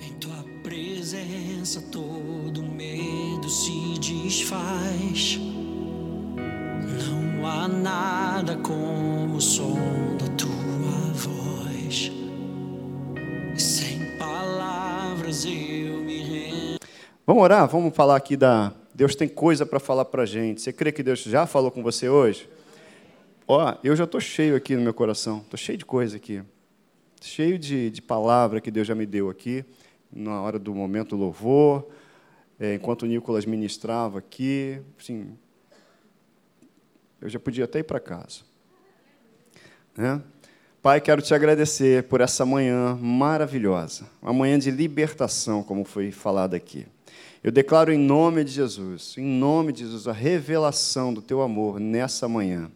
Em tua presença todo medo se desfaz. Não há nada como o som da tua voz. Sem palavras eu me rendo. Vamos orar? Vamos falar aqui da. Deus tem coisa para falar para gente. Você crê que Deus já falou com você hoje? Ó, eu já estou cheio aqui no meu coração. Estou cheio de coisa aqui. Cheio de, de palavra que Deus já me deu aqui, na hora do momento louvor, é, enquanto o Nicolas ministrava aqui. Assim, eu já podia até ir para casa. Né? Pai, quero te agradecer por essa manhã maravilhosa, uma manhã de libertação, como foi falado aqui. Eu declaro em nome de Jesus, em nome de Jesus, a revelação do teu amor nessa manhã.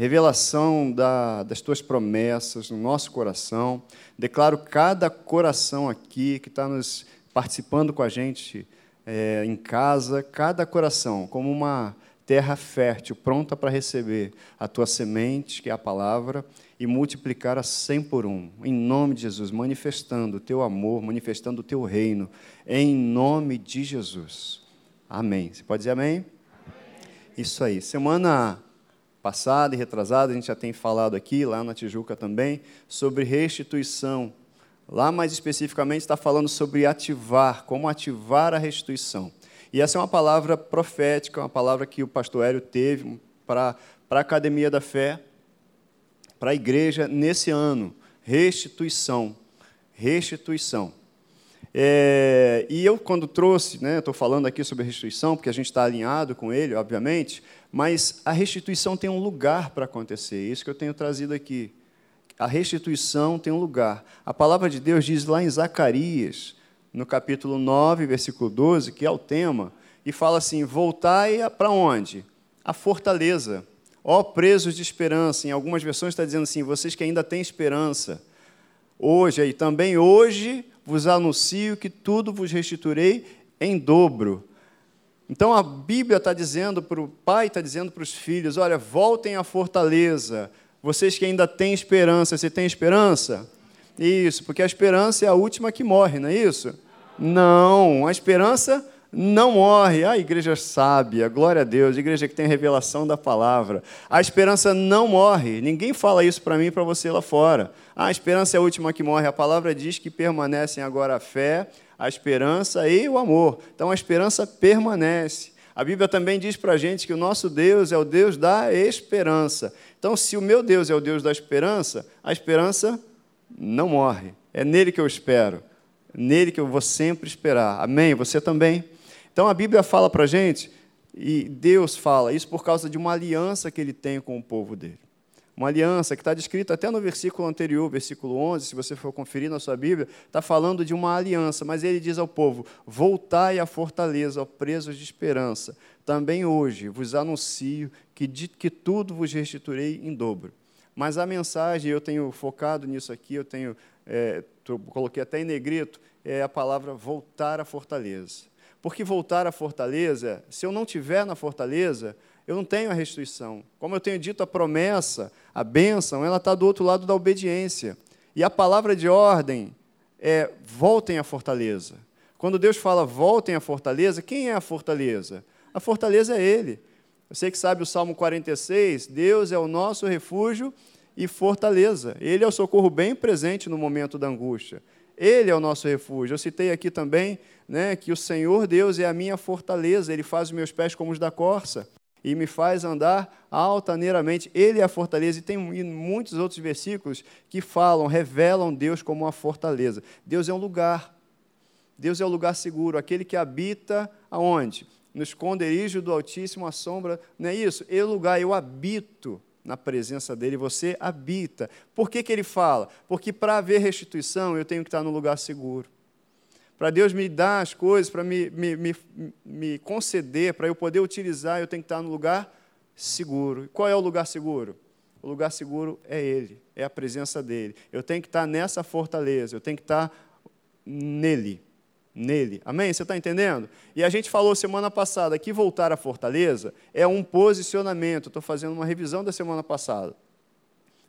Revelação da, das tuas promessas no nosso coração. Declaro cada coração aqui que está nos participando com a gente é, em casa, cada coração como uma terra fértil, pronta para receber a tua semente, que é a palavra, e multiplicar a cem por um, em nome de Jesus, manifestando o teu amor, manifestando o teu reino, em nome de Jesus. Amém. Você pode dizer amém? amém. Isso aí. Semana passada e retrasada, a gente já tem falado aqui, lá na Tijuca também, sobre restituição. Lá, mais especificamente, está falando sobre ativar, como ativar a restituição. E essa é uma palavra profética, uma palavra que o pastor Hélio teve para, a Academia da Fé, para a igreja nesse ano. Restituição. Restituição. É, e eu, quando trouxe, né, estou falando aqui sobre restituição, porque a gente está alinhado com ele, obviamente, mas a restituição tem um lugar para acontecer, isso que eu tenho trazido aqui. A restituição tem um lugar. A palavra de Deus diz lá em Zacarias, no capítulo 9, versículo 12, que é o tema, e fala assim: Voltai para onde? A fortaleza. Ó presos de esperança. Em algumas versões está dizendo assim: vocês que ainda têm esperança. Hoje, e também hoje, vos anuncio que tudo vos restituirei em dobro. Então a Bíblia está dizendo para o pai, está dizendo para os filhos: olha, voltem à fortaleza. Vocês que ainda têm esperança, você tem esperança? Isso, porque a esperança é a última que morre, não é isso? Não, a esperança não morre. A igreja sábia, glória a Deus, igreja que tem revelação da palavra. A esperança não morre. Ninguém fala isso para mim e para você lá fora. a esperança é a última que morre. A palavra diz que permanecem agora a fé, a esperança e o amor. Então a esperança permanece. A Bíblia também diz para a gente que o nosso Deus é o Deus da esperança. Então, se o meu Deus é o Deus da esperança, a esperança não morre. É nele que eu espero. Nele que eu vou sempre esperar. Amém? Você também? Então a Bíblia fala para a gente, e Deus fala isso por causa de uma aliança que ele tem com o povo dele. Uma aliança que está descrita até no versículo anterior, versículo 11, se você for conferir na sua Bíblia, está falando de uma aliança, mas ele diz ao povo: Voltai à fortaleza, ó presos de esperança. Também hoje vos anuncio que, que tudo vos restituirei em dobro. Mas a mensagem, eu tenho focado nisso aqui, eu tenho, é, coloquei até em negrito, é a palavra voltar à fortaleza. Porque voltar à fortaleza, se eu não tiver na fortaleza, eu não tenho a restituição. Como eu tenho dito, a promessa, a bênção, ela está do outro lado da obediência. E a palavra de ordem é voltem à fortaleza. Quando Deus fala voltem à fortaleza, quem é a fortaleza? A fortaleza é Ele. Você que sabe o Salmo 46, Deus é o nosso refúgio e fortaleza. Ele é o socorro bem presente no momento da angústia. Ele é o nosso refúgio. Eu citei aqui também né, que o Senhor Deus é a minha fortaleza, Ele faz os meus pés como os da corça e me faz andar altaneiramente. Ele é a fortaleza. E tem muitos outros versículos que falam, revelam Deus como uma fortaleza. Deus é um lugar. Deus é o um lugar seguro, aquele que habita aonde? No esconderijo do Altíssimo, a sombra, não é isso? É o lugar, eu habito na presença dele, você habita. Por que, que ele fala? Porque para haver restituição, eu tenho que estar no lugar seguro. Para Deus me dar as coisas, para me, me, me, me conceder, para eu poder utilizar, eu tenho que estar no lugar seguro. Qual é o lugar seguro? O lugar seguro é Ele, é a presença dEle. Eu tenho que estar nessa fortaleza, eu tenho que estar nele nele. Amém? Você está entendendo? E a gente falou semana passada que voltar à fortaleza é um posicionamento. Estou fazendo uma revisão da semana passada.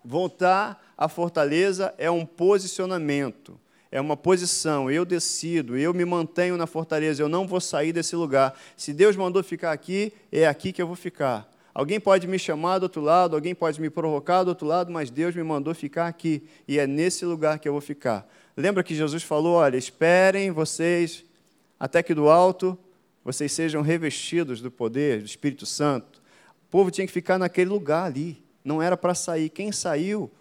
Voltar à fortaleza é um posicionamento, é uma posição, eu decido, eu me mantenho na fortaleza, eu não vou sair desse lugar. Se Deus mandou ficar aqui, é aqui que eu vou ficar. Alguém pode me chamar do outro lado, alguém pode me provocar do outro lado, mas Deus me mandou ficar aqui, e é nesse lugar que eu vou ficar. Lembra que Jesus falou: olha, esperem vocês até que do alto vocês sejam revestidos do poder do Espírito Santo. O povo tinha que ficar naquele lugar ali, não era para sair. Quem saiu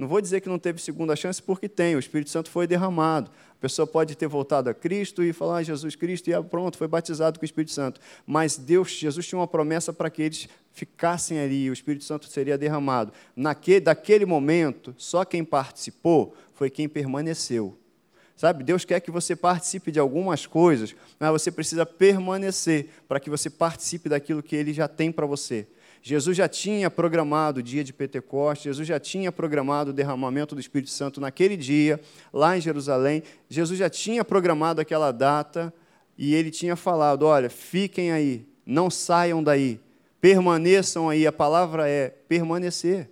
não vou dizer que não teve segunda chance, porque tem, o Espírito Santo foi derramado. A pessoa pode ter voltado a Cristo e falar, ah, Jesus Cristo, e ah, pronto, foi batizado com o Espírito Santo. Mas Deus, Jesus tinha uma promessa para que eles ficassem ali, o Espírito Santo seria derramado. Naquele, daquele momento, só quem participou foi quem permaneceu. Sabe, Deus quer que você participe de algumas coisas, mas você precisa permanecer para que você participe daquilo que Ele já tem para você. Jesus já tinha programado o dia de Pentecostes, Jesus já tinha programado o derramamento do Espírito Santo naquele dia, lá em Jerusalém. Jesus já tinha programado aquela data e ele tinha falado: olha, fiquem aí, não saiam daí, permaneçam aí. A palavra é permanecer.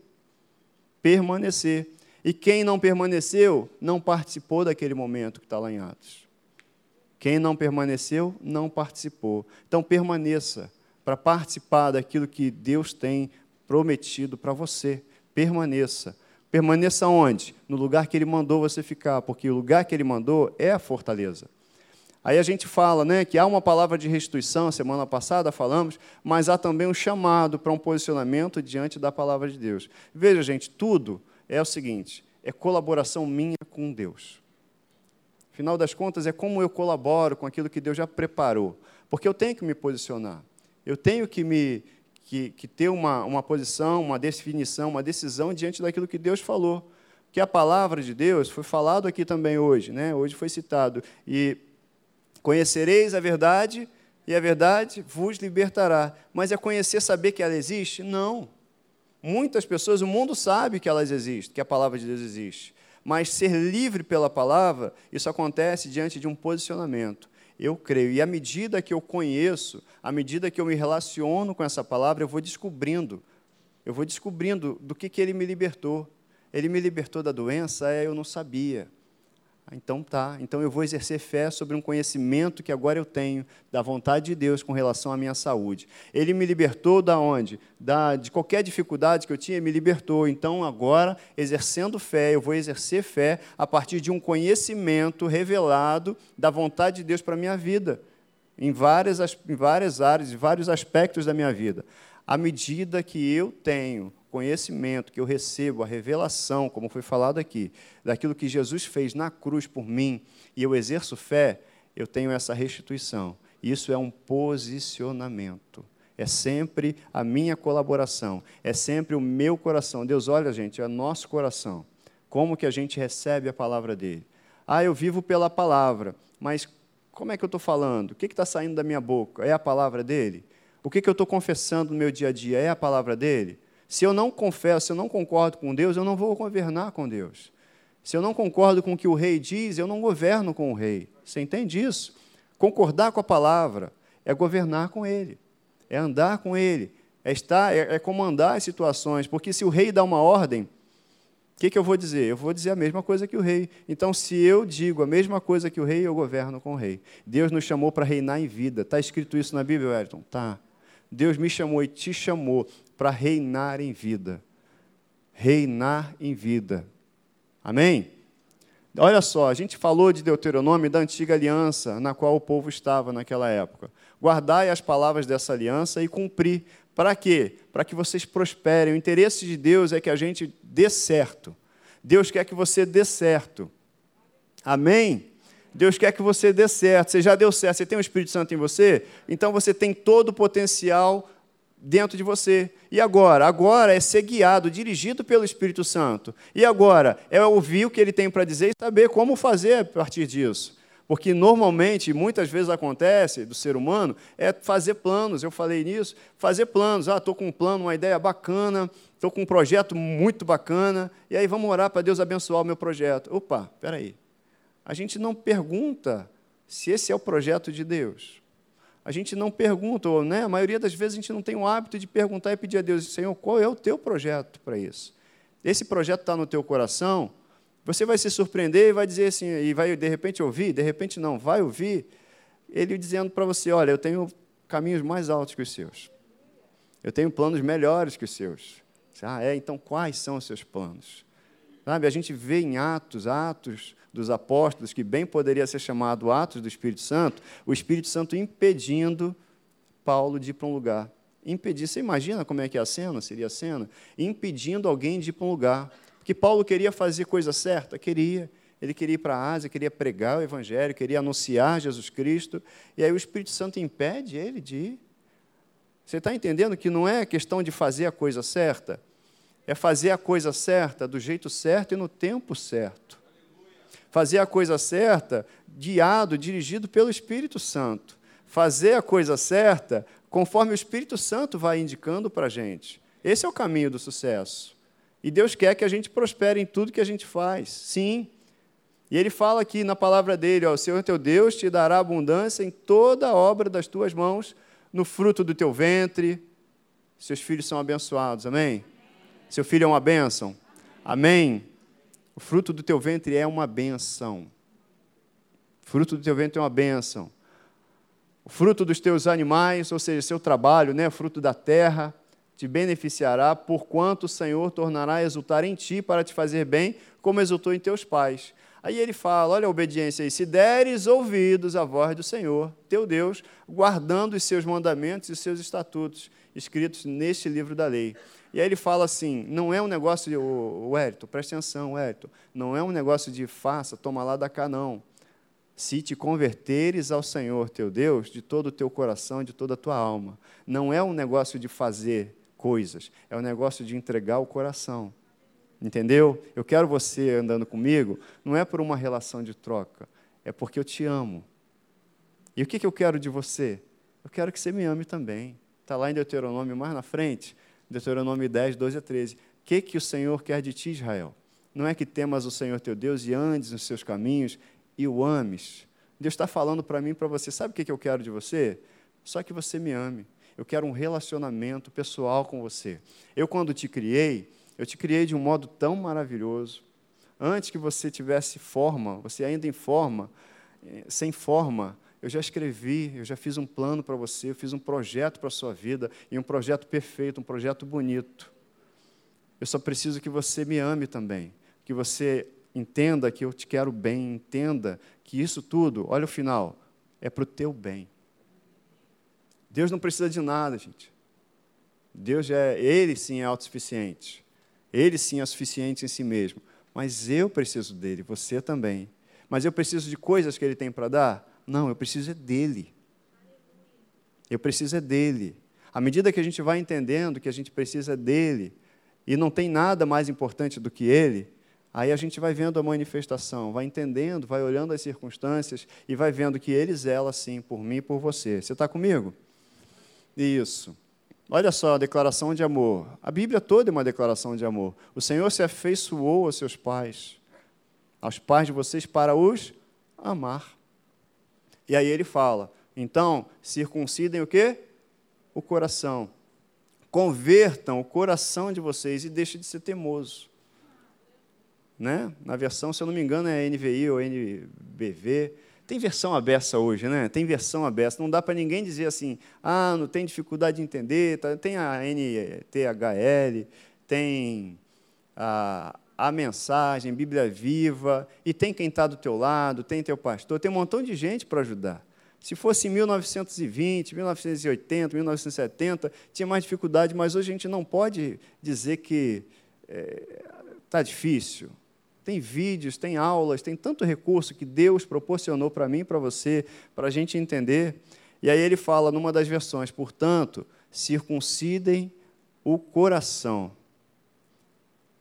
Permanecer. E quem não permaneceu, não participou daquele momento que está lá em Atos. Quem não permaneceu, não participou. Então permaneça para participar daquilo que Deus tem prometido para você. Permaneça. Permaneça onde? No lugar que Ele mandou você ficar, porque o lugar que Ele mandou é a fortaleza. Aí a gente fala né, que há uma palavra de restituição, semana passada falamos, mas há também um chamado para um posicionamento diante da palavra de Deus. Veja, gente, tudo é o seguinte: é colaboração minha com Deus. Afinal das contas, é como eu colaboro com aquilo que Deus já preparou. Porque eu tenho que me posicionar. Eu tenho que me que, que ter uma, uma posição, uma definição, uma decisão diante daquilo que Deus falou. Que a palavra de Deus foi falado aqui também hoje, né? Hoje foi citado e conhecereis a verdade e a verdade vos libertará. Mas é conhecer, saber que ela existe? Não. Muitas pessoas, o mundo sabe que elas existem, que a palavra de Deus existe. Mas ser livre pela palavra, isso acontece diante de um posicionamento eu creio. E à medida que eu conheço, à medida que eu me relaciono com essa palavra, eu vou descobrindo, eu vou descobrindo do que, que ele me libertou. Ele me libertou da doença? É, eu não sabia. Então tá, então eu vou exercer fé sobre um conhecimento que agora eu tenho da vontade de Deus com relação à minha saúde. Ele me libertou da onde? Da, de qualquer dificuldade que eu tinha, me libertou. Então agora, exercendo fé, eu vou exercer fé a partir de um conhecimento revelado da vontade de Deus para a minha vida, em várias, em várias áreas, em vários aspectos da minha vida. À medida que eu tenho conhecimento, que eu recebo a revelação, como foi falado aqui, daquilo que Jesus fez na cruz por mim, e eu exerço fé, eu tenho essa restituição. Isso é um posicionamento. É sempre a minha colaboração, é sempre o meu coração. Deus olha, gente, é nosso coração. Como que a gente recebe a palavra dele? Ah, eu vivo pela palavra, mas como é que eu estou falando? O que está saindo da minha boca? É a palavra dele? O que, que eu estou confessando no meu dia a dia? É a palavra dele? Se eu não confesso, se eu não concordo com Deus, eu não vou governar com Deus. Se eu não concordo com o que o rei diz, eu não governo com o rei. Você entende isso? Concordar com a palavra é governar com ele, é andar com ele, é estar, é, é comandar as situações. Porque se o rei dá uma ordem, o que, que eu vou dizer? Eu vou dizer a mesma coisa que o rei. Então, se eu digo a mesma coisa que o rei, eu governo com o rei. Deus nos chamou para reinar em vida. Está escrito isso na Bíblia, Wellington? Tá. Deus me chamou e te chamou para reinar em vida. Reinar em vida. Amém? Olha só, a gente falou de Deuteronômio da antiga aliança, na qual o povo estava naquela época. Guardai as palavras dessa aliança e cumprir. Para quê? Para que vocês prosperem. O interesse de Deus é que a gente dê certo. Deus quer que você dê certo. Amém? Deus quer que você dê certo. Você já deu certo, você tem o Espírito Santo em você, então você tem todo o potencial dentro de você. E agora? Agora é ser guiado, dirigido pelo Espírito Santo. E agora? É ouvir o que ele tem para dizer e saber como fazer a partir disso. Porque normalmente, muitas vezes acontece do ser humano, é fazer planos. Eu falei nisso, fazer planos. Ah, estou com um plano, uma ideia bacana, estou com um projeto muito bacana, e aí vamos orar para Deus abençoar o meu projeto. Opa, peraí. A gente não pergunta se esse é o projeto de Deus a gente não pergunta, ou, né? a maioria das vezes a gente não tem o hábito de perguntar e pedir a Deus, Senhor, qual é o teu projeto para isso? Esse projeto está no teu coração? Você vai se surpreender e vai dizer assim, e vai de repente ouvir, de repente não, vai ouvir ele dizendo para você: olha, eu tenho caminhos mais altos que os seus. Eu tenho planos melhores que os seus. Ah, é? Então quais são os seus planos? Sabe, a gente vê em Atos, Atos dos Apóstolos, que bem poderia ser chamado Atos do Espírito Santo, o Espírito Santo impedindo Paulo de ir para um lugar. Impedir, você imagina como é que é a cena, seria a cena? Impedindo alguém de ir para um lugar. Porque Paulo queria fazer coisa certa? Queria. Ele queria ir para a Ásia, queria pregar o Evangelho, queria anunciar Jesus Cristo, e aí o Espírito Santo impede ele de ir. Você está entendendo que não é questão de fazer a coisa certa, é fazer a coisa certa do jeito certo e no tempo certo. Fazer a coisa certa guiado, dirigido pelo Espírito Santo. Fazer a coisa certa conforme o Espírito Santo vai indicando para a gente. Esse é o caminho do sucesso. E Deus quer que a gente prospere em tudo que a gente faz. Sim. E ele fala aqui na palavra dele: ó, o Senhor teu Deus te dará abundância em toda a obra das tuas mãos, no fruto do teu ventre. Seus filhos são abençoados, amém? Seu filho é uma bênção? Amém? O fruto do teu ventre é uma bênção. O fruto do teu ventre é uma bênção. O fruto dos teus animais, ou seja, seu trabalho, né, fruto da terra, te beneficiará, porquanto o Senhor tornará a exultar em ti para te fazer bem, como exultou em teus pais. Aí ele fala: olha a obediência aí, se deres ouvidos à voz do Senhor, teu Deus, guardando os seus mandamentos e os seus estatutos, escritos neste livro da lei. E aí ele fala assim: não é um negócio de, o, Hérito, presta atenção, Hérito, não é um negócio de faça, toma lá da cá, não. Se te converteres ao Senhor teu Deus de todo o teu coração, de toda a tua alma. Não é um negócio de fazer coisas, é um negócio de entregar o coração. Entendeu? Eu quero você andando comigo, não é por uma relação de troca, é porque eu te amo. E o que, que eu quero de você? Eu quero que você me ame também. Está lá em Deuteronômio, mais na frente, Deuteronômio 10, 12 a 13. O que, que o Senhor quer de ti, Israel? Não é que temas o Senhor teu Deus e andes nos seus caminhos e o ames. Deus está falando para mim e para você. Sabe o que, que eu quero de você? Só que você me ame. Eu quero um relacionamento pessoal com você. Eu, quando te criei, eu te criei de um modo tão maravilhoso. Antes que você tivesse forma, você ainda em forma, eh, sem forma, eu já escrevi, eu já fiz um plano para você, eu fiz um projeto para a sua vida, e um projeto perfeito, um projeto bonito. Eu só preciso que você me ame também, que você entenda que eu te quero bem, entenda que isso tudo, olha o final, é para o teu bem. Deus não precisa de nada, gente. Deus é, Ele sim é autossuficiente. Ele sim é suficiente em si mesmo. Mas eu preciso dele, você também. Mas eu preciso de coisas que ele tem para dar? Não, eu preciso é dele. Eu preciso é dele. À medida que a gente vai entendendo que a gente precisa dele, e não tem nada mais importante do que ele, aí a gente vai vendo a manifestação, vai entendendo, vai olhando as circunstâncias e vai vendo que ele zela sim por mim e por você. Você está comigo? Isso. Olha só a declaração de amor. A Bíblia toda é uma declaração de amor. O Senhor se afeiçoou aos seus pais, aos pais de vocês, para os amar. E aí ele fala: então, circuncidem o quê? O coração. Convertam o coração de vocês e deixem de ser teimoso. Né? Na versão, se eu não me engano, é NVI ou NBV. Tem versão aberta hoje, né? Tem versão aberta. Não dá para ninguém dizer assim, ah, não tem dificuldade de entender. Tá? Tem a NTHL, tem a, a mensagem, Bíblia Viva, e tem quem está do teu lado, tem teu pastor, tem um montão de gente para ajudar. Se fosse em 1920, 1980, 1970, tinha mais dificuldade, mas hoje a gente não pode dizer que está eh, é, difícil. Tem vídeos, tem aulas, tem tanto recurso que Deus proporcionou para mim e para você, para a gente entender. E aí ele fala numa das versões, portanto, circuncidem o coração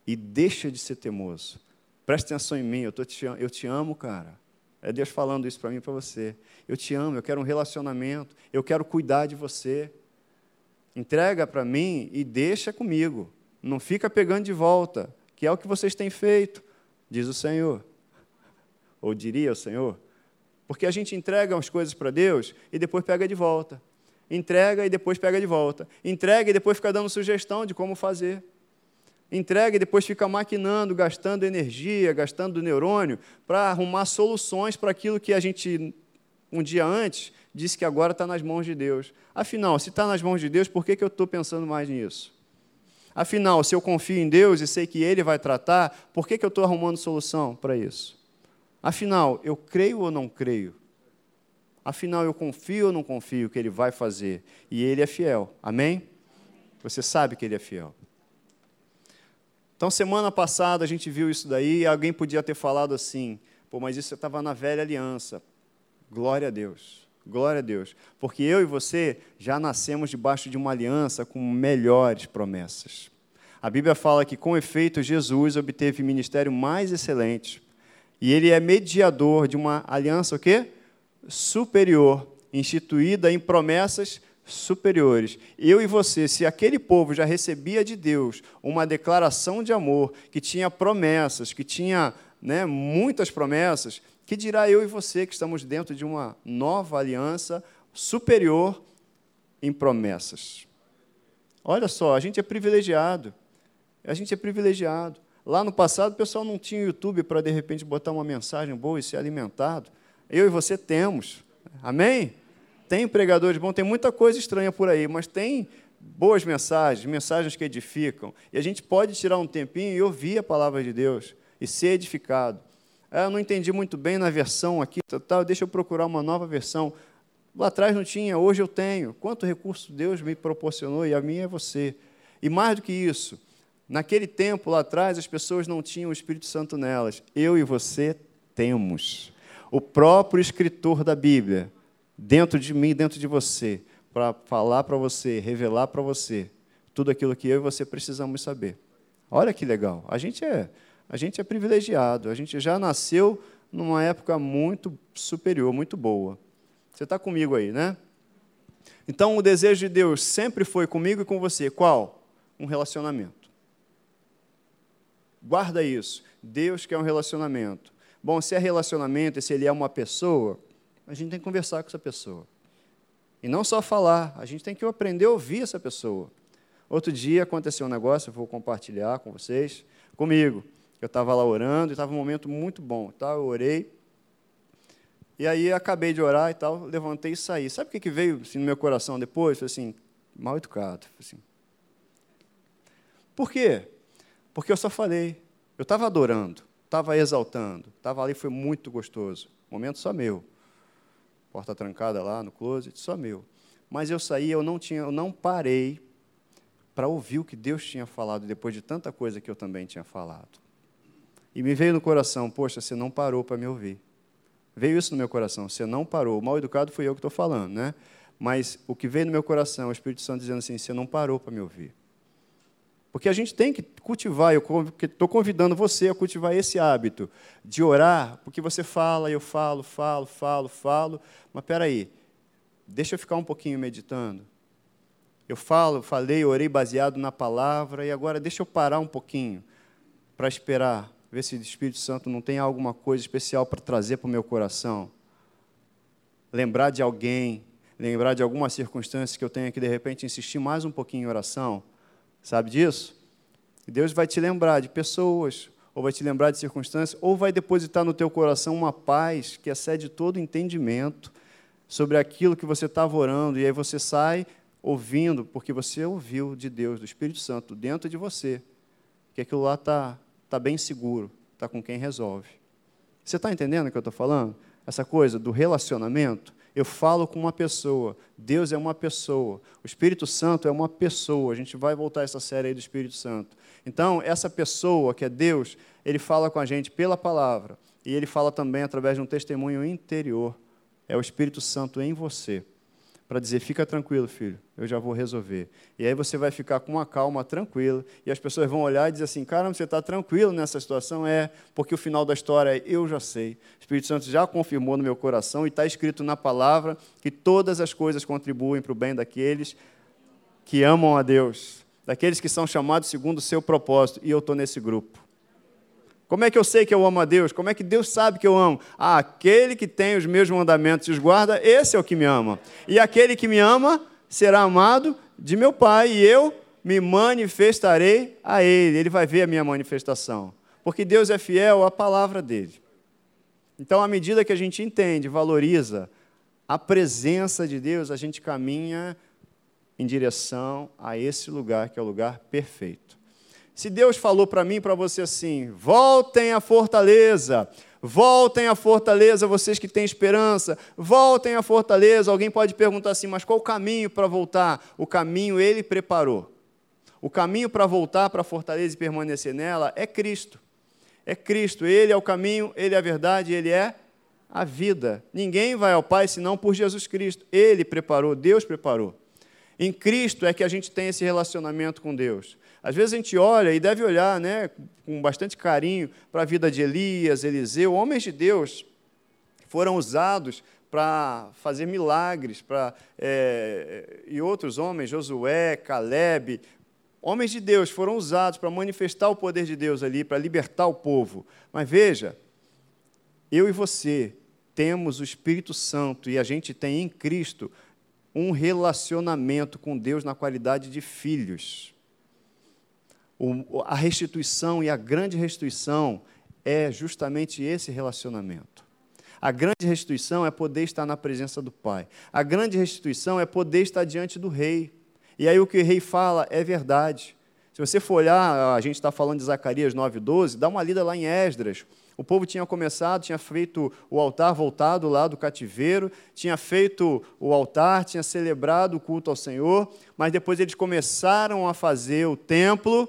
e deixa de ser teimoso. Preste atenção em mim, eu, te, eu te amo, cara. É Deus falando isso para mim e para você. Eu te amo, eu quero um relacionamento, eu quero cuidar de você. Entrega para mim e deixa comigo. Não fica pegando de volta, que é o que vocês têm feito diz o Senhor. Ou diria o Senhor. Porque a gente entrega as coisas para Deus e depois pega de volta. Entrega e depois pega de volta. Entrega e depois fica dando sugestão de como fazer. Entrega e depois fica maquinando, gastando energia, gastando neurônio para arrumar soluções para aquilo que a gente, um dia antes, disse que agora está nas mãos de Deus. Afinal, se está nas mãos de Deus, por que, que eu estou pensando mais nisso? Afinal, se eu confio em Deus e sei que Ele vai tratar, por que, que eu estou arrumando solução para isso? Afinal, eu creio ou não creio? Afinal, eu confio ou não confio que Ele vai fazer? E Ele é fiel. Amém? Você sabe que Ele é fiel. Então, semana passada a gente viu isso daí e alguém podia ter falado assim: pô, mas isso estava na velha aliança. Glória a Deus. Glória a Deus. Porque eu e você já nascemos debaixo de uma aliança com melhores promessas. A Bíblia fala que, com efeito, Jesus obteve ministério mais excelente. E ele é mediador de uma aliança o quê? superior, instituída em promessas superiores. Eu e você, se aquele povo já recebia de Deus uma declaração de amor, que tinha promessas, que tinha né, muitas promessas, que dirá eu e você que estamos dentro de uma nova aliança superior em promessas? Olha só, a gente é privilegiado. A gente é privilegiado. Lá no passado, o pessoal não tinha YouTube para, de repente, botar uma mensagem boa e ser alimentado. Eu e você temos. Amém? Tem pregadores bons, tem muita coisa estranha por aí, mas tem boas mensagens, mensagens que edificam. E a gente pode tirar um tempinho e ouvir a palavra de Deus e ser edificado. Ah, eu não entendi muito bem na versão aqui, tal, deixa eu procurar uma nova versão. Lá atrás não tinha, hoje eu tenho. Quanto recurso Deus me proporcionou e a minha é você. E mais do que isso, naquele tempo lá atrás as pessoas não tinham o Espírito Santo nelas. Eu e você temos. O próprio escritor da Bíblia, dentro de mim, dentro de você, para falar para você, revelar para você tudo aquilo que eu e você precisamos saber. Olha que legal. A gente é a gente é privilegiado, a gente já nasceu numa época muito superior, muito boa. Você está comigo aí, né? Então, o desejo de Deus sempre foi comigo e com você. Qual? Um relacionamento. Guarda isso. Deus quer um relacionamento. Bom, se é relacionamento e se ele é uma pessoa, a gente tem que conversar com essa pessoa. E não só falar, a gente tem que aprender a ouvir essa pessoa. Outro dia aconteceu um negócio, eu vou compartilhar com vocês, comigo. Eu estava lá orando e estava um momento muito bom. Tá? Eu orei. E aí acabei de orar e tal, levantei e saí. Sabe o que, que veio assim, no meu coração depois? Falei assim, mal educado. Assim. Por quê? Porque eu só falei. Eu estava adorando, estava exaltando, estava ali, foi muito gostoso. Momento só meu. Porta trancada lá no closet, só meu. Mas eu saí, eu não tinha, eu não parei para ouvir o que Deus tinha falado depois de tanta coisa que eu também tinha falado. E me veio no coração, poxa, você não parou para me ouvir. Veio isso no meu coração, você não parou. O mal educado fui eu que estou falando, né? Mas o que veio no meu coração, o Espírito Santo dizendo assim, você não parou para me ouvir. Porque a gente tem que cultivar, eu estou convidando você a cultivar esse hábito de orar, porque você fala, eu falo, falo, falo, falo, mas espera aí, deixa eu ficar um pouquinho meditando. Eu falo, falei, orei baseado na palavra, e agora deixa eu parar um pouquinho para esperar ver se o Espírito Santo não tem alguma coisa especial para trazer para o meu coração. Lembrar de alguém, lembrar de alguma circunstância que eu tenha que, de repente, insistir mais um pouquinho em oração. Sabe disso? E Deus vai te lembrar de pessoas, ou vai te lembrar de circunstâncias, ou vai depositar no teu coração uma paz que excede todo entendimento sobre aquilo que você estava orando, e aí você sai ouvindo, porque você ouviu de Deus, do Espírito Santo, dentro de você, que aquilo lá está está bem seguro, está com quem resolve. Você está entendendo o que eu estou falando? Essa coisa do relacionamento. Eu falo com uma pessoa, Deus é uma pessoa, o Espírito Santo é uma pessoa. A gente vai voltar a essa série aí do Espírito Santo. Então, essa pessoa que é Deus, ele fala com a gente pela palavra e ele fala também através de um testemunho interior. É o Espírito Santo em você para dizer: fica tranquilo, filho, eu já vou resolver. E aí você vai ficar com uma calma tranquila, e as pessoas vão olhar e dizer assim: caramba, você está tranquilo nessa situação? É, porque o final da história é: eu já sei. O Espírito Santo já confirmou no meu coração e está escrito na palavra que todas as coisas contribuem para o bem daqueles que amam a Deus, daqueles que são chamados segundo o seu propósito, e eu estou nesse grupo. Como é que eu sei que eu amo a Deus? Como é que Deus sabe que eu amo? Ah, aquele que tem os meus mandamentos e os guarda, esse é o que me ama. E aquele que me ama será amado de meu Pai, e eu me manifestarei a ele. Ele vai ver a minha manifestação. Porque Deus é fiel à palavra dele. Então, à medida que a gente entende, valoriza a presença de Deus, a gente caminha em direção a esse lugar que é o lugar perfeito. Se Deus falou para mim e para você assim: voltem à fortaleza, voltem à fortaleza, vocês que têm esperança, voltem à fortaleza. Alguém pode perguntar assim: mas qual o caminho para voltar? O caminho ele preparou. O caminho para voltar para a fortaleza e permanecer nela é Cristo. É Cristo, Ele é o caminho, Ele é a verdade, Ele é a vida. Ninguém vai ao Pai senão por Jesus Cristo. Ele preparou, Deus preparou. Em Cristo é que a gente tem esse relacionamento com Deus. Às vezes a gente olha e deve olhar né, com bastante carinho para a vida de Elias, Eliseu, homens de Deus foram usados para fazer milagres, para, é, e outros homens, Josué, Caleb, homens de Deus foram usados para manifestar o poder de Deus ali, para libertar o povo. Mas veja, eu e você temos o Espírito Santo e a gente tem em Cristo um relacionamento com Deus na qualidade de filhos. O, a restituição e a grande restituição é justamente esse relacionamento. A grande restituição é poder estar na presença do Pai. A grande restituição é poder estar diante do Rei. E aí o que o rei fala é verdade. Se você for olhar, a gente está falando de Zacarias 9,12, dá uma lida lá em Esdras. O povo tinha começado, tinha feito o altar voltado lá do cativeiro, tinha feito o altar, tinha celebrado o culto ao Senhor, mas depois eles começaram a fazer o templo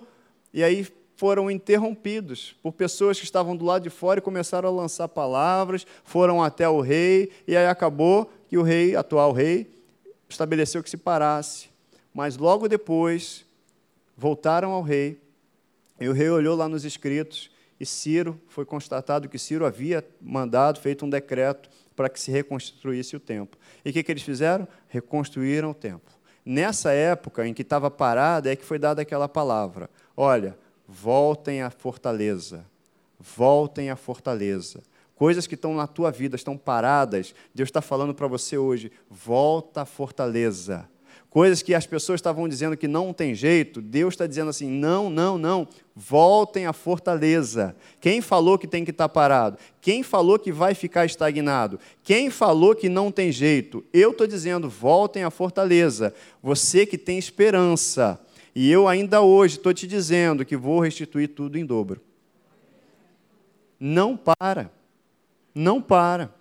e aí foram interrompidos por pessoas que estavam do lado de fora e começaram a lançar palavras, foram até o rei, e aí acabou que o rei, atual rei, estabeleceu que se parasse. Mas logo depois, voltaram ao rei, e o rei olhou lá nos escritos, e Ciro, foi constatado que Ciro havia mandado, feito um decreto para que se reconstruísse o templo. E o que, que eles fizeram? Reconstruíram o templo. Nessa época em que estava parada, é que foi dada aquela palavra: olha, voltem à fortaleza, voltem à fortaleza. Coisas que estão na tua vida, estão paradas, Deus está falando para você hoje: volta à fortaleza coisas que as pessoas estavam dizendo que não tem jeito, Deus está dizendo assim: não, não, não, voltem à fortaleza. Quem falou que tem que estar parado? Quem falou que vai ficar estagnado? Quem falou que não tem jeito? Eu estou dizendo: voltem à fortaleza. Você que tem esperança. E eu ainda hoje estou te dizendo que vou restituir tudo em dobro. Não para. Não para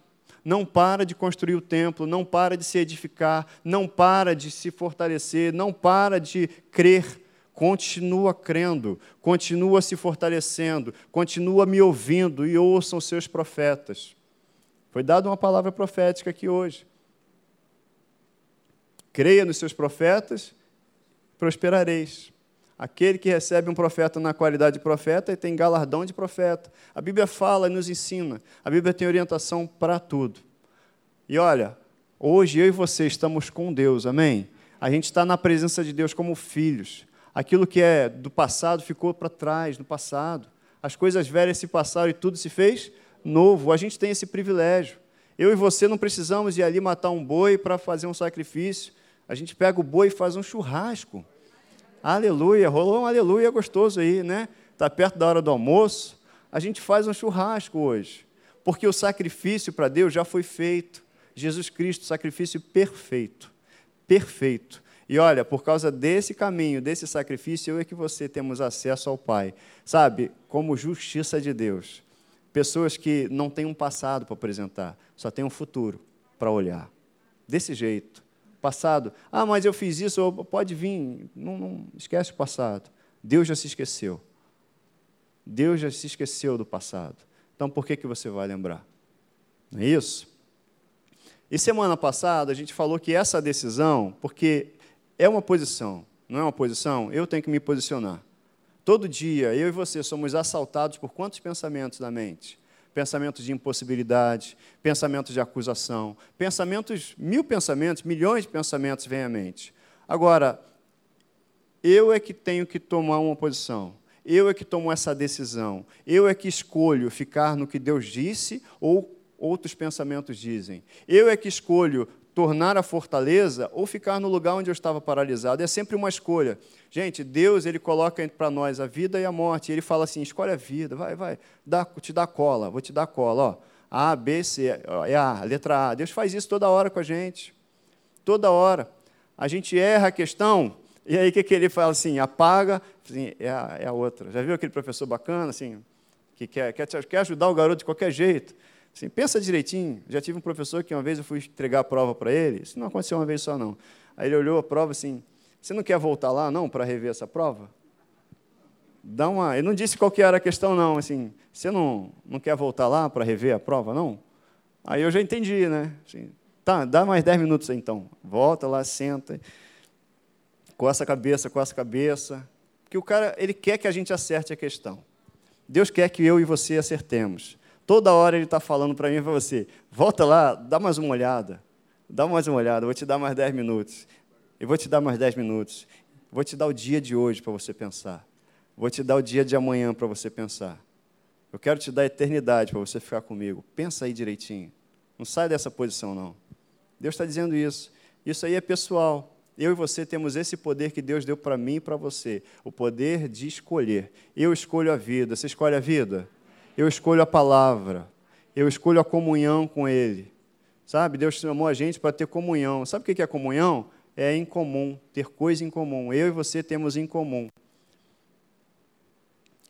não para de construir o templo, não para de se edificar, não para de se fortalecer, não para de crer. Continua crendo, continua se fortalecendo, continua me ouvindo e ouçam seus profetas. Foi dada uma palavra profética aqui hoje. Creia nos seus profetas, prosperareis. Aquele que recebe um profeta na qualidade de profeta tem galardão de profeta. A Bíblia fala e nos ensina. A Bíblia tem orientação para tudo. E olha, hoje eu e você estamos com Deus, amém? A gente está na presença de Deus como filhos. Aquilo que é do passado ficou para trás, no passado. As coisas velhas se passaram e tudo se fez novo. A gente tem esse privilégio. Eu e você não precisamos ir ali matar um boi para fazer um sacrifício. A gente pega o boi e faz um churrasco. Aleluia, rolou um aleluia gostoso aí, né? Está perto da hora do almoço. A gente faz um churrasco hoje, porque o sacrifício para Deus já foi feito. Jesus Cristo, sacrifício perfeito. Perfeito. E olha, por causa desse caminho, desse sacrifício, eu e que você temos acesso ao Pai. Sabe, como justiça de Deus. Pessoas que não têm um passado para apresentar, só têm um futuro para olhar. Desse jeito passado. Ah, mas eu fiz isso, pode vir. Não, não, esquece o passado. Deus já se esqueceu. Deus já se esqueceu do passado. Então por que, que você vai lembrar? Não é isso? E semana passada a gente falou que essa decisão, porque é uma posição, não é uma posição, eu tenho que me posicionar. Todo dia, eu e você somos assaltados por quantos pensamentos da mente? Pensamentos de impossibilidade, pensamentos de acusação, pensamentos, mil pensamentos, milhões de pensamentos vêm à mente. Agora, eu é que tenho que tomar uma posição. Eu é que tomo essa decisão. Eu é que escolho ficar no que Deus disse ou outros pensamentos dizem. Eu é que escolho tornar a fortaleza ou ficar no lugar onde eu estava paralisado. É sempre uma escolha. Gente, Deus ele coloca para nós a vida e a morte. E ele fala assim: escolhe a vida, vai, vai, dá, te dá cola, vou te dar cola. Ó. A, B, C, é a, letra A. Deus faz isso toda hora com a gente. Toda hora. A gente erra a questão, e aí o que, que ele fala assim? Apaga, assim, é, a, é a outra. Já viu aquele professor bacana, assim, que quer, quer, quer ajudar o garoto de qualquer jeito? Assim, pensa direitinho. Já tive um professor que uma vez eu fui entregar a prova para ele, isso não aconteceu uma vez só, não. Aí ele olhou a prova assim, você não quer voltar lá, não, para rever essa prova? Dá uma... Ele não disse qual que era a questão, não. Assim, você não, não quer voltar lá para rever a prova, não? Aí eu já entendi, né? Assim, tá, dá mais 10 minutos então. Volta lá, senta, coça a cabeça, coça a cabeça. Porque o cara, ele quer que a gente acerte a questão. Deus quer que eu e você acertemos. Toda hora ele está falando para mim e para você: volta lá, dá mais uma olhada. Dá mais uma olhada, vou te dar mais 10 minutos. Eu vou te dar mais 10 minutos. Vou te dar o dia de hoje para você pensar. Vou te dar o dia de amanhã para você pensar. Eu quero te dar a eternidade para você ficar comigo. Pensa aí direitinho. Não sai dessa posição, não. Deus está dizendo isso. Isso aí é pessoal. Eu e você temos esse poder que Deus deu para mim e para você. O poder de escolher. Eu escolho a vida. Você escolhe a vida? Eu escolho a palavra. Eu escolho a comunhão com Ele. Sabe? Deus chamou a gente para ter comunhão. Sabe o que é comunhão? É em comum, ter coisa em comum. Eu e você temos em comum.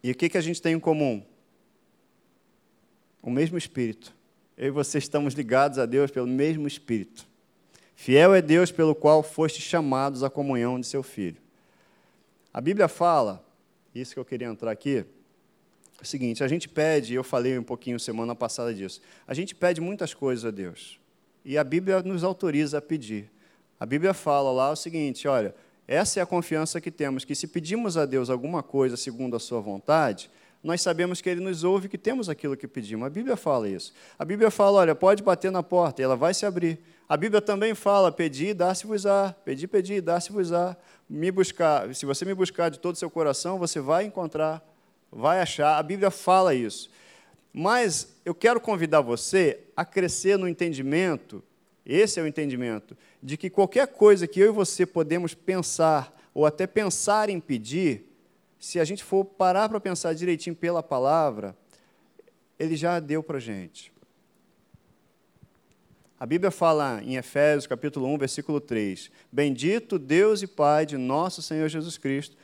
E o que, que a gente tem em comum? O mesmo Espírito. Eu e você estamos ligados a Deus pelo mesmo Espírito. Fiel é Deus pelo qual foste chamados à comunhão de seu Filho. A Bíblia fala, isso que eu queria entrar aqui, é o seguinte: a gente pede, eu falei um pouquinho semana passada disso, a gente pede muitas coisas a Deus. E a Bíblia nos autoriza a pedir. A Bíblia fala lá o seguinte: olha, essa é a confiança que temos, que se pedimos a Deus alguma coisa segundo a Sua vontade, nós sabemos que Ele nos ouve, que temos aquilo que pedimos. A Bíblia fala isso. A Bíblia fala: olha, pode bater na porta e ela vai se abrir. A Bíblia também fala: pedi, dá-se-vos-á. Pedi, pedi, dá-se-vos-á. Me buscar, se você me buscar de todo o seu coração, você vai encontrar, vai achar. A Bíblia fala isso. Mas eu quero convidar você a crescer no entendimento esse é o entendimento de que qualquer coisa que eu e você podemos pensar ou até pensar em pedir, se a gente for parar para pensar direitinho pela palavra, ele já deu para a gente. A Bíblia fala em Efésios, capítulo 1, versículo 3: Bendito Deus e Pai de nosso Senhor Jesus Cristo,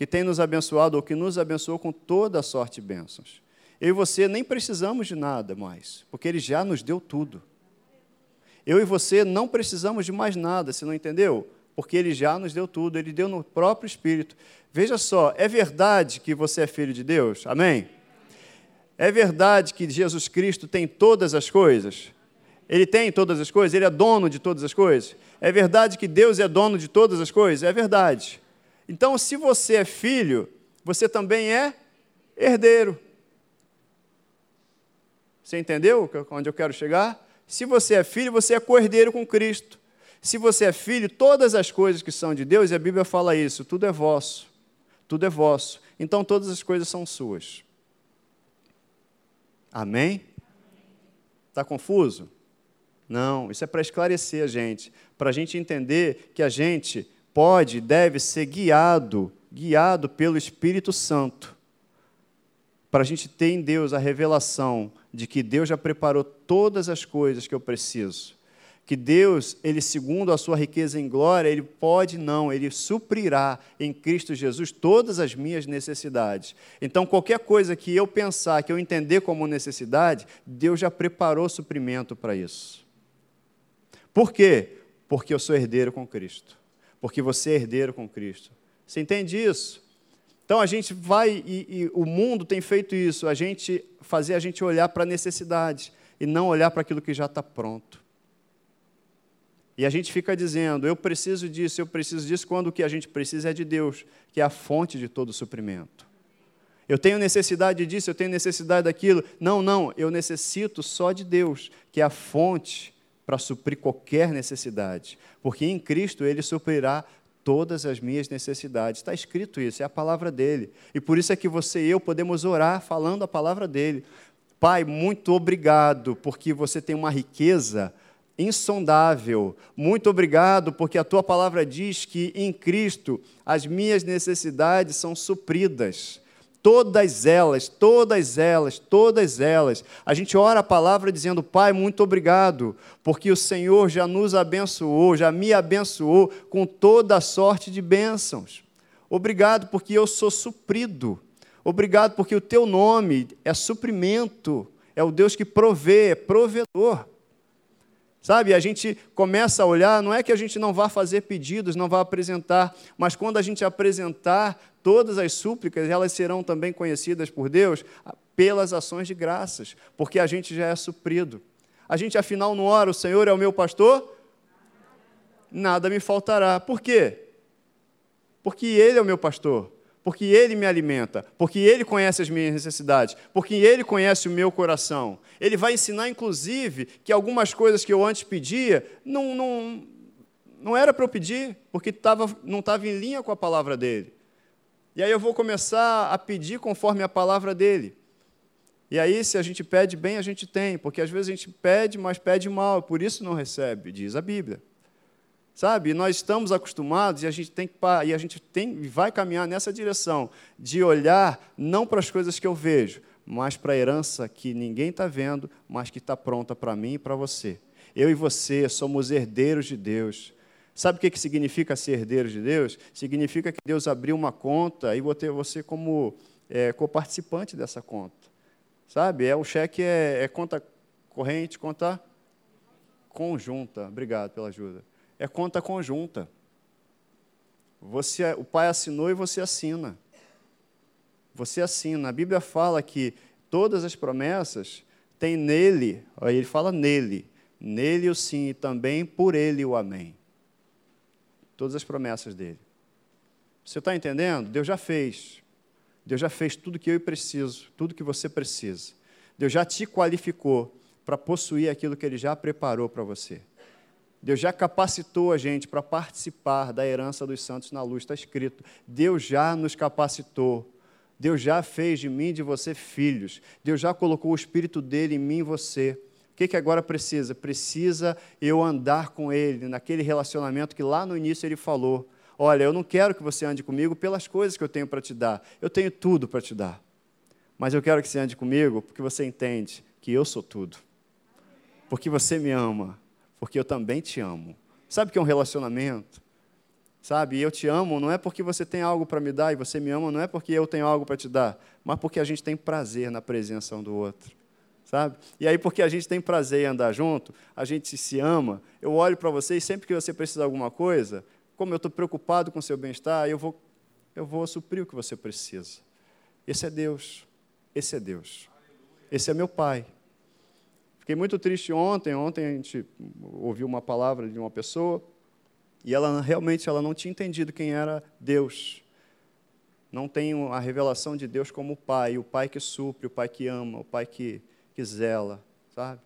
que tem nos abençoado ou que nos abençoou com toda a sorte de bênçãos. Eu e você nem precisamos de nada mais, porque Ele já nos deu tudo. Eu e você não precisamos de mais nada, você não entendeu? Porque Ele já nos deu tudo, Ele deu no próprio Espírito. Veja só, é verdade que você é filho de Deus? Amém? É verdade que Jesus Cristo tem todas as coisas? Ele tem todas as coisas? Ele é dono de todas as coisas? É verdade que Deus é dono de todas as coisas? É verdade. Então, se você é filho, você também é herdeiro. Você entendeu onde eu quero chegar? Se você é filho, você é cordeiro com Cristo. Se você é filho, todas as coisas que são de Deus, e a Bíblia fala isso, tudo é vosso. Tudo é vosso. Então todas as coisas são suas. Amém? Está confuso? Não, isso é para esclarecer a gente, para a gente entender que a gente pode deve ser guiado, guiado pelo Espírito Santo, para a gente ter em Deus a revelação de que Deus já preparou todas as coisas que eu preciso. Que Deus, ele segundo a sua riqueza em glória, ele pode não, ele suprirá em Cristo Jesus todas as minhas necessidades. Então, qualquer coisa que eu pensar, que eu entender como necessidade, Deus já preparou suprimento para isso. Por quê? Porque eu sou herdeiro com Cristo. Porque você é herdeiro com Cristo. Você entende isso? Então a gente vai e, e, o mundo tem feito isso, a gente fazer a gente olhar para a necessidade e não olhar para aquilo que já está pronto. E a gente fica dizendo, eu preciso disso, eu preciso disso, quando o que a gente precisa é de Deus, que é a fonte de todo o suprimento. Eu tenho necessidade disso, eu tenho necessidade daquilo. Não, não, eu necessito só de Deus, que é a fonte para suprir qualquer necessidade. Porque em Cristo Ele suprirá todas as minhas necessidades. Está escrito isso, é a palavra dele. E por isso é que você e eu podemos orar falando a palavra dele. Pai, muito obrigado, porque você tem uma riqueza insondável. Muito obrigado, porque a tua palavra diz que em Cristo as minhas necessidades são supridas. Todas elas, todas elas, todas elas. A gente ora a palavra dizendo, Pai, muito obrigado, porque o Senhor já nos abençoou, já me abençoou com toda a sorte de bênçãos. Obrigado, porque eu sou suprido. Obrigado, porque o teu nome é suprimento, é o Deus que provê, é provedor. Sabe, a gente começa a olhar, não é que a gente não vá fazer pedidos, não vá apresentar, mas quando a gente apresentar todas as súplicas, elas serão também conhecidas por Deus pelas ações de graças, porque a gente já é suprido. A gente afinal não ora, o Senhor é o meu pastor? Nada me faltará. Por quê? Porque Ele é o meu pastor porque Ele me alimenta, porque Ele conhece as minhas necessidades, porque Ele conhece o meu coração. Ele vai ensinar, inclusive, que algumas coisas que eu antes pedia não, não, não era para eu pedir, porque tava, não estava em linha com a palavra dele. E aí eu vou começar a pedir conforme a palavra dele. E aí, se a gente pede bem, a gente tem, porque às vezes a gente pede, mas pede mal, por isso não recebe, diz a Bíblia. Sabe? Nós estamos acostumados e a gente tem que e a gente tem vai caminhar nessa direção de olhar não para as coisas que eu vejo, mas para a herança que ninguém está vendo, mas que está pronta para mim e para você. Eu e você somos herdeiros de Deus. Sabe o que significa ser herdeiro de Deus? Significa que Deus abriu uma conta e botou você como é, coparticipante dessa conta. Sabe? É o cheque é, é conta corrente, conta conjunta. Obrigado pela ajuda é conta conjunta. Você, o pai assinou e você assina. Você assina. A Bíblia fala que todas as promessas têm nele, aí ele fala nele, nele o sim e também por ele o amém. Todas as promessas dele. Você está entendendo? Deus já fez. Deus já fez tudo que eu preciso, tudo que você precisa. Deus já te qualificou para possuir aquilo que ele já preparou para você. Deus já capacitou a gente para participar da herança dos santos na luz, está escrito. Deus já nos capacitou. Deus já fez de mim e de você filhos. Deus já colocou o Espírito dele em mim e você. O que, que agora precisa? Precisa eu andar com ele naquele relacionamento que lá no início ele falou. Olha, eu não quero que você ande comigo pelas coisas que eu tenho para te dar. Eu tenho tudo para te dar. Mas eu quero que você ande comigo porque você entende que eu sou tudo. Porque você me ama porque eu também te amo. Sabe o que é um relacionamento? Sabe, eu te amo não é porque você tem algo para me dar e você me ama não é porque eu tenho algo para te dar, mas porque a gente tem prazer na presença um do outro. Sabe? E aí, porque a gente tem prazer em andar junto, a gente se ama, eu olho para você e sempre que você precisa de alguma coisa, como eu estou preocupado com o seu bem-estar, eu vou, eu vou suprir o que você precisa. Esse é Deus. Esse é Deus. Esse é meu Pai. Fiquei muito triste ontem. Ontem a gente ouviu uma palavra de uma pessoa e ela realmente ela não tinha entendido quem era Deus. Não tem a revelação de Deus como o Pai, o Pai que supre, o Pai que ama, o Pai que, que zela, sabe?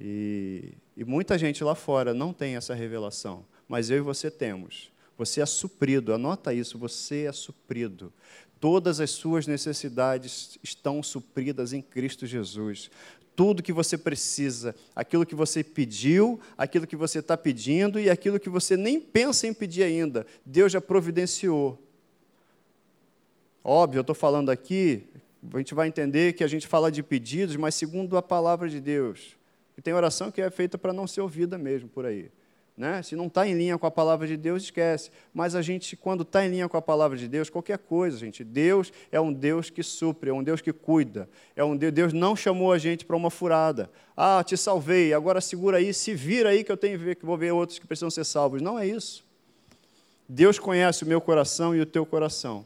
E, e muita gente lá fora não tem essa revelação, mas eu e você temos. Você é suprido, anota isso, você é suprido. Todas as suas necessidades estão supridas em Cristo Jesus tudo que você precisa, aquilo que você pediu, aquilo que você está pedindo e aquilo que você nem pensa em pedir ainda. Deus já providenciou. Óbvio, eu estou falando aqui, a gente vai entender que a gente fala de pedidos, mas segundo a palavra de Deus. E tem oração que é feita para não ser ouvida mesmo por aí. Né? Se não está em linha com a palavra de Deus, esquece. Mas a gente, quando está em linha com a palavra de Deus, qualquer coisa, gente, Deus é um Deus que supre, é um Deus que cuida. É um Deus, Deus não chamou a gente para uma furada. Ah, te salvei, agora segura aí, se vira aí que eu tenho que vou ver outros que precisam ser salvos. Não é isso. Deus conhece o meu coração e o teu coração.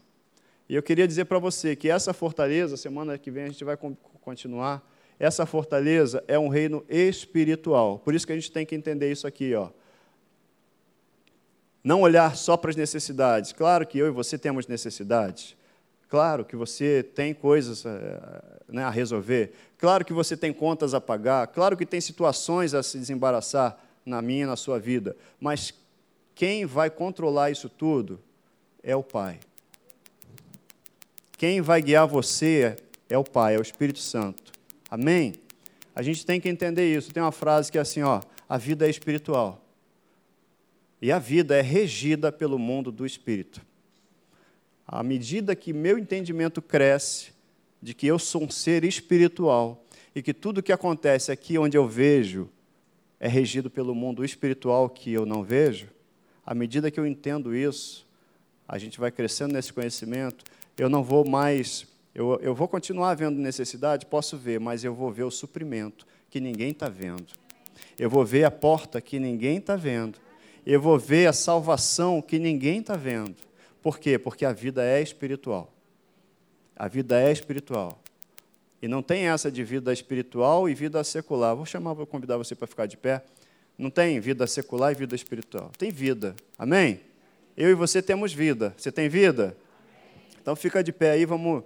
E eu queria dizer para você que essa fortaleza, semana que vem a gente vai continuar, essa fortaleza é um reino espiritual. Por isso que a gente tem que entender isso aqui, ó. Não olhar só para as necessidades. Claro que eu e você temos necessidades. Claro que você tem coisas eh, né, a resolver. Claro que você tem contas a pagar. Claro que tem situações a se desembaraçar na minha e na sua vida. Mas quem vai controlar isso tudo é o Pai. Quem vai guiar você é o Pai, é o Espírito Santo. Amém? A gente tem que entender isso. Tem uma frase que é assim, ó, a vida é espiritual. E a vida é regida pelo mundo do espírito. À medida que meu entendimento cresce de que eu sou um ser espiritual e que tudo que acontece aqui onde eu vejo é regido pelo mundo espiritual que eu não vejo, à medida que eu entendo isso, a gente vai crescendo nesse conhecimento, eu não vou mais eu, eu vou continuar vendo necessidade? Posso ver, mas eu vou ver o suprimento que ninguém está vendo. Eu vou ver a porta que ninguém está vendo. Eu vou ver a salvação que ninguém está vendo. Por quê? Porque a vida é espiritual. A vida é espiritual. E não tem essa de vida espiritual e vida secular. Vou chamar, vou convidar você para ficar de pé. Não tem vida secular e vida espiritual. Tem vida. Amém? Eu e você temos vida. Você tem vida? Então fica de pé aí, vamos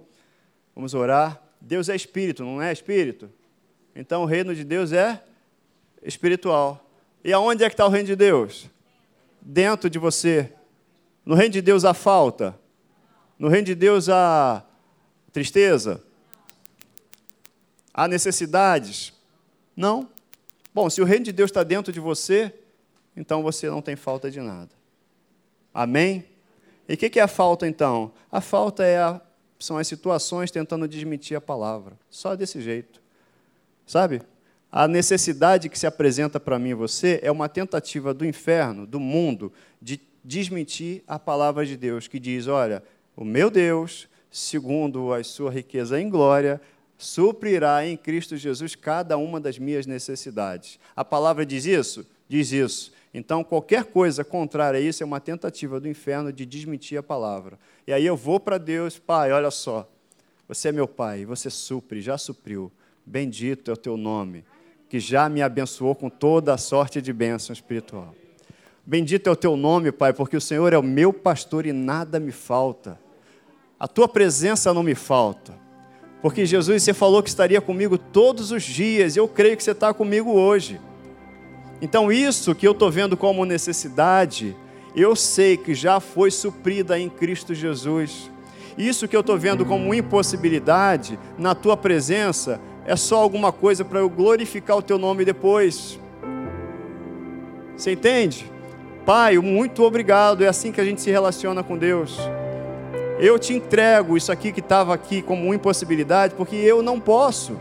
Vamos orar. Deus é espírito, não é espírito? Então o reino de Deus é espiritual. E aonde é que está o reino de Deus? Dentro de você. No reino de Deus há falta. No reino de Deus há tristeza. Há necessidades. Não. Bom, se o reino de Deus está dentro de você, então você não tem falta de nada. Amém? E o que é a falta então? A falta é a são as situações tentando desmentir a palavra. Só desse jeito. Sabe? A necessidade que se apresenta para mim e você é uma tentativa do inferno, do mundo, de desmentir a palavra de Deus, que diz: olha, o meu Deus, segundo a sua riqueza em glória, suprirá em Cristo Jesus cada uma das minhas necessidades. A palavra diz isso? Diz isso. Então, qualquer coisa contrária a isso é uma tentativa do inferno de desmentir a palavra. E aí eu vou para Deus, Pai, olha só, você é meu Pai, você supre, já supriu. Bendito é o teu nome, que já me abençoou com toda a sorte de bênção espiritual. Bendito é o teu nome, Pai, porque o Senhor é o meu pastor e nada me falta. A tua presença não me falta. Porque Jesus, você falou que estaria comigo todos os dias, e eu creio que você está comigo hoje. Então, isso que eu estou vendo como necessidade, eu sei que já foi suprida em Cristo Jesus. Isso que eu estou vendo como impossibilidade, na tua presença, é só alguma coisa para eu glorificar o teu nome depois. Você entende? Pai, muito obrigado. É assim que a gente se relaciona com Deus. Eu te entrego isso aqui que estava aqui como impossibilidade, porque eu não posso.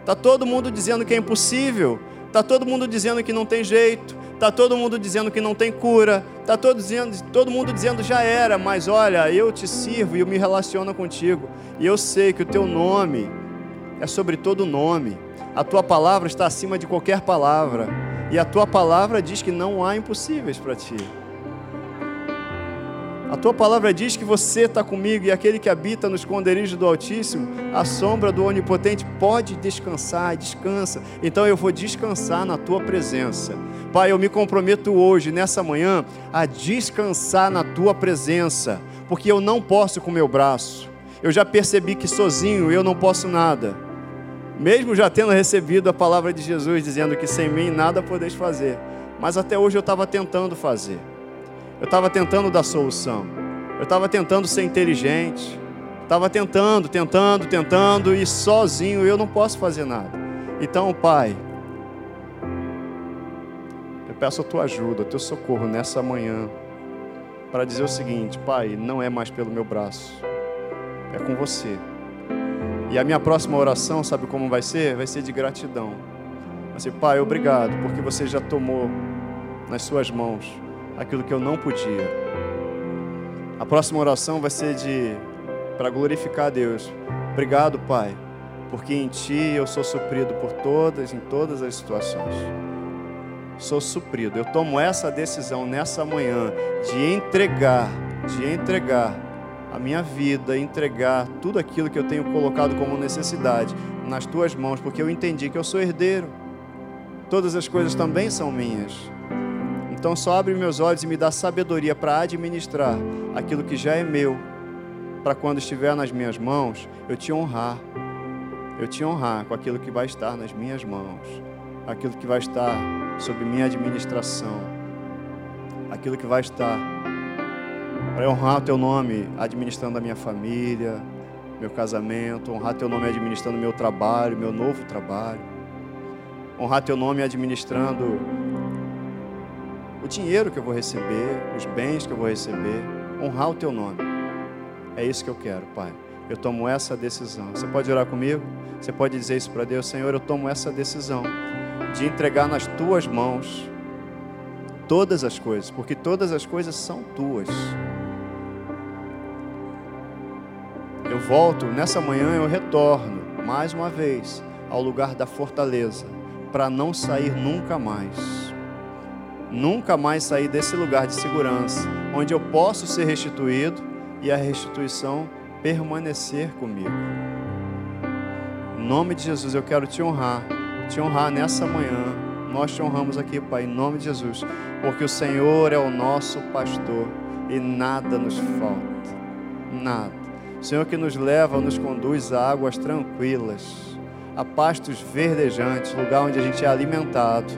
Está todo mundo dizendo que é impossível. Está todo mundo dizendo que não tem jeito, está todo mundo dizendo que não tem cura, está todo, dizendo, todo mundo dizendo já era, mas olha, eu te sirvo e eu me relaciono contigo, e eu sei que o teu nome é sobre todo nome, a tua palavra está acima de qualquer palavra, e a tua palavra diz que não há impossíveis para ti. A tua palavra diz que você está comigo e aquele que habita no esconderijo do Altíssimo, a sombra do Onipotente, pode descansar, descansa. Então eu vou descansar na tua presença. Pai, eu me comprometo hoje, nessa manhã, a descansar na tua presença, porque eu não posso com meu braço. Eu já percebi que sozinho eu não posso nada. Mesmo já tendo recebido a palavra de Jesus dizendo que sem mim nada podeis fazer. Mas até hoje eu estava tentando fazer. Eu estava tentando dar solução. Eu estava tentando ser inteligente. Estava tentando, tentando, tentando e sozinho eu não posso fazer nada. Então, Pai, eu peço a tua ajuda, o teu socorro nessa manhã para dizer o seguinte: Pai, não é mais pelo meu braço, é com você. E a minha próxima oração, sabe como vai ser? Vai ser de gratidão. Vai ser, Pai, obrigado, porque você já tomou nas suas mãos aquilo que eu não podia. A próxima oração vai ser de para glorificar a Deus. Obrigado, Pai, porque em Ti eu sou suprido por todas, em todas as situações. Sou suprido. Eu tomo essa decisão nessa manhã de entregar, de entregar a minha vida, entregar tudo aquilo que eu tenho colocado como necessidade nas tuas mãos, porque eu entendi que eu sou herdeiro. Todas as coisas também são minhas. Então só abre meus olhos e me dá sabedoria para administrar aquilo que já é meu, para quando estiver nas minhas mãos, eu te honrar. Eu te honrar com aquilo que vai estar nas minhas mãos, aquilo que vai estar sob minha administração, aquilo que vai estar para honrar o teu nome administrando a minha família, meu casamento, honrar teu nome administrando meu trabalho, meu novo trabalho honrar teu nome administrando o dinheiro que eu vou receber, os bens que eu vou receber, honrar o teu nome. É isso que eu quero, Pai. Eu tomo essa decisão. Você pode orar comigo? Você pode dizer isso para Deus, Senhor, eu tomo essa decisão de entregar nas tuas mãos todas as coisas, porque todas as coisas são tuas. Volto, nessa manhã eu retorno mais uma vez ao lugar da fortaleza, para não sair nunca mais. Nunca mais sair desse lugar de segurança, onde eu posso ser restituído e a restituição permanecer comigo. Em nome de Jesus, eu quero te honrar, te honrar nessa manhã. Nós te honramos aqui, Pai, em nome de Jesus, porque o Senhor é o nosso pastor e nada nos falta. Nada. Senhor que nos leva, nos conduz a águas tranquilas, a pastos verdejantes, lugar onde a gente é alimentado.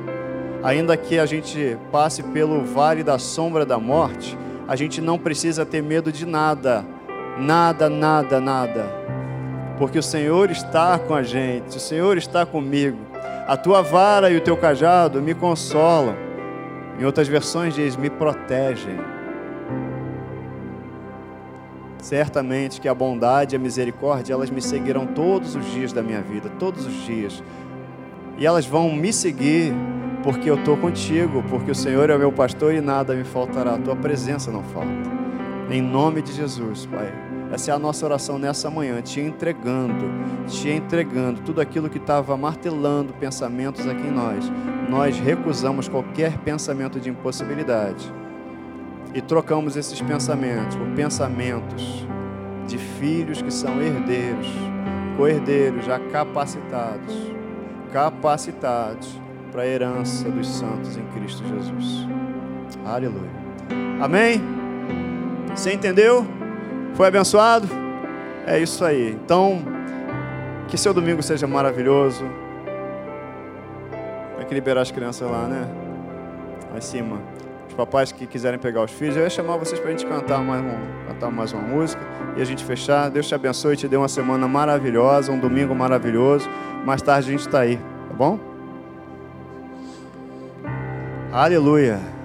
Ainda que a gente passe pelo vale da sombra da morte, a gente não precisa ter medo de nada, nada, nada, nada, porque o Senhor está com a gente, o Senhor está comigo. A tua vara e o teu cajado me consolam. Em outras versões diz: me protegem. Certamente que a bondade e a misericórdia, elas me seguirão todos os dias da minha vida, todos os dias. E elas vão me seguir porque eu estou contigo, porque o Senhor é o meu pastor e nada me faltará. A tua presença não falta. Em nome de Jesus, Pai. Essa é a nossa oração nessa manhã, te entregando, te entregando tudo aquilo que estava martelando pensamentos aqui em nós. Nós recusamos qualquer pensamento de impossibilidade e trocamos esses pensamentos por pensamentos de filhos que são herdeiros, co-herdeiros já capacitados, capacitados para a herança dos santos em Cristo Jesus. Aleluia. Amém? Você entendeu? Foi abençoado? É isso aí. Então, que seu domingo seja maravilhoso. Tem que liberar as crianças lá, né? Lá em cima os papais que quiserem pegar os filhos, eu ia chamar vocês para a gente cantar mais, um, cantar mais uma música e a gente fechar. Deus te abençoe e te dê uma semana maravilhosa, um domingo maravilhoso. Mais tarde a gente está aí, tá bom? Aleluia.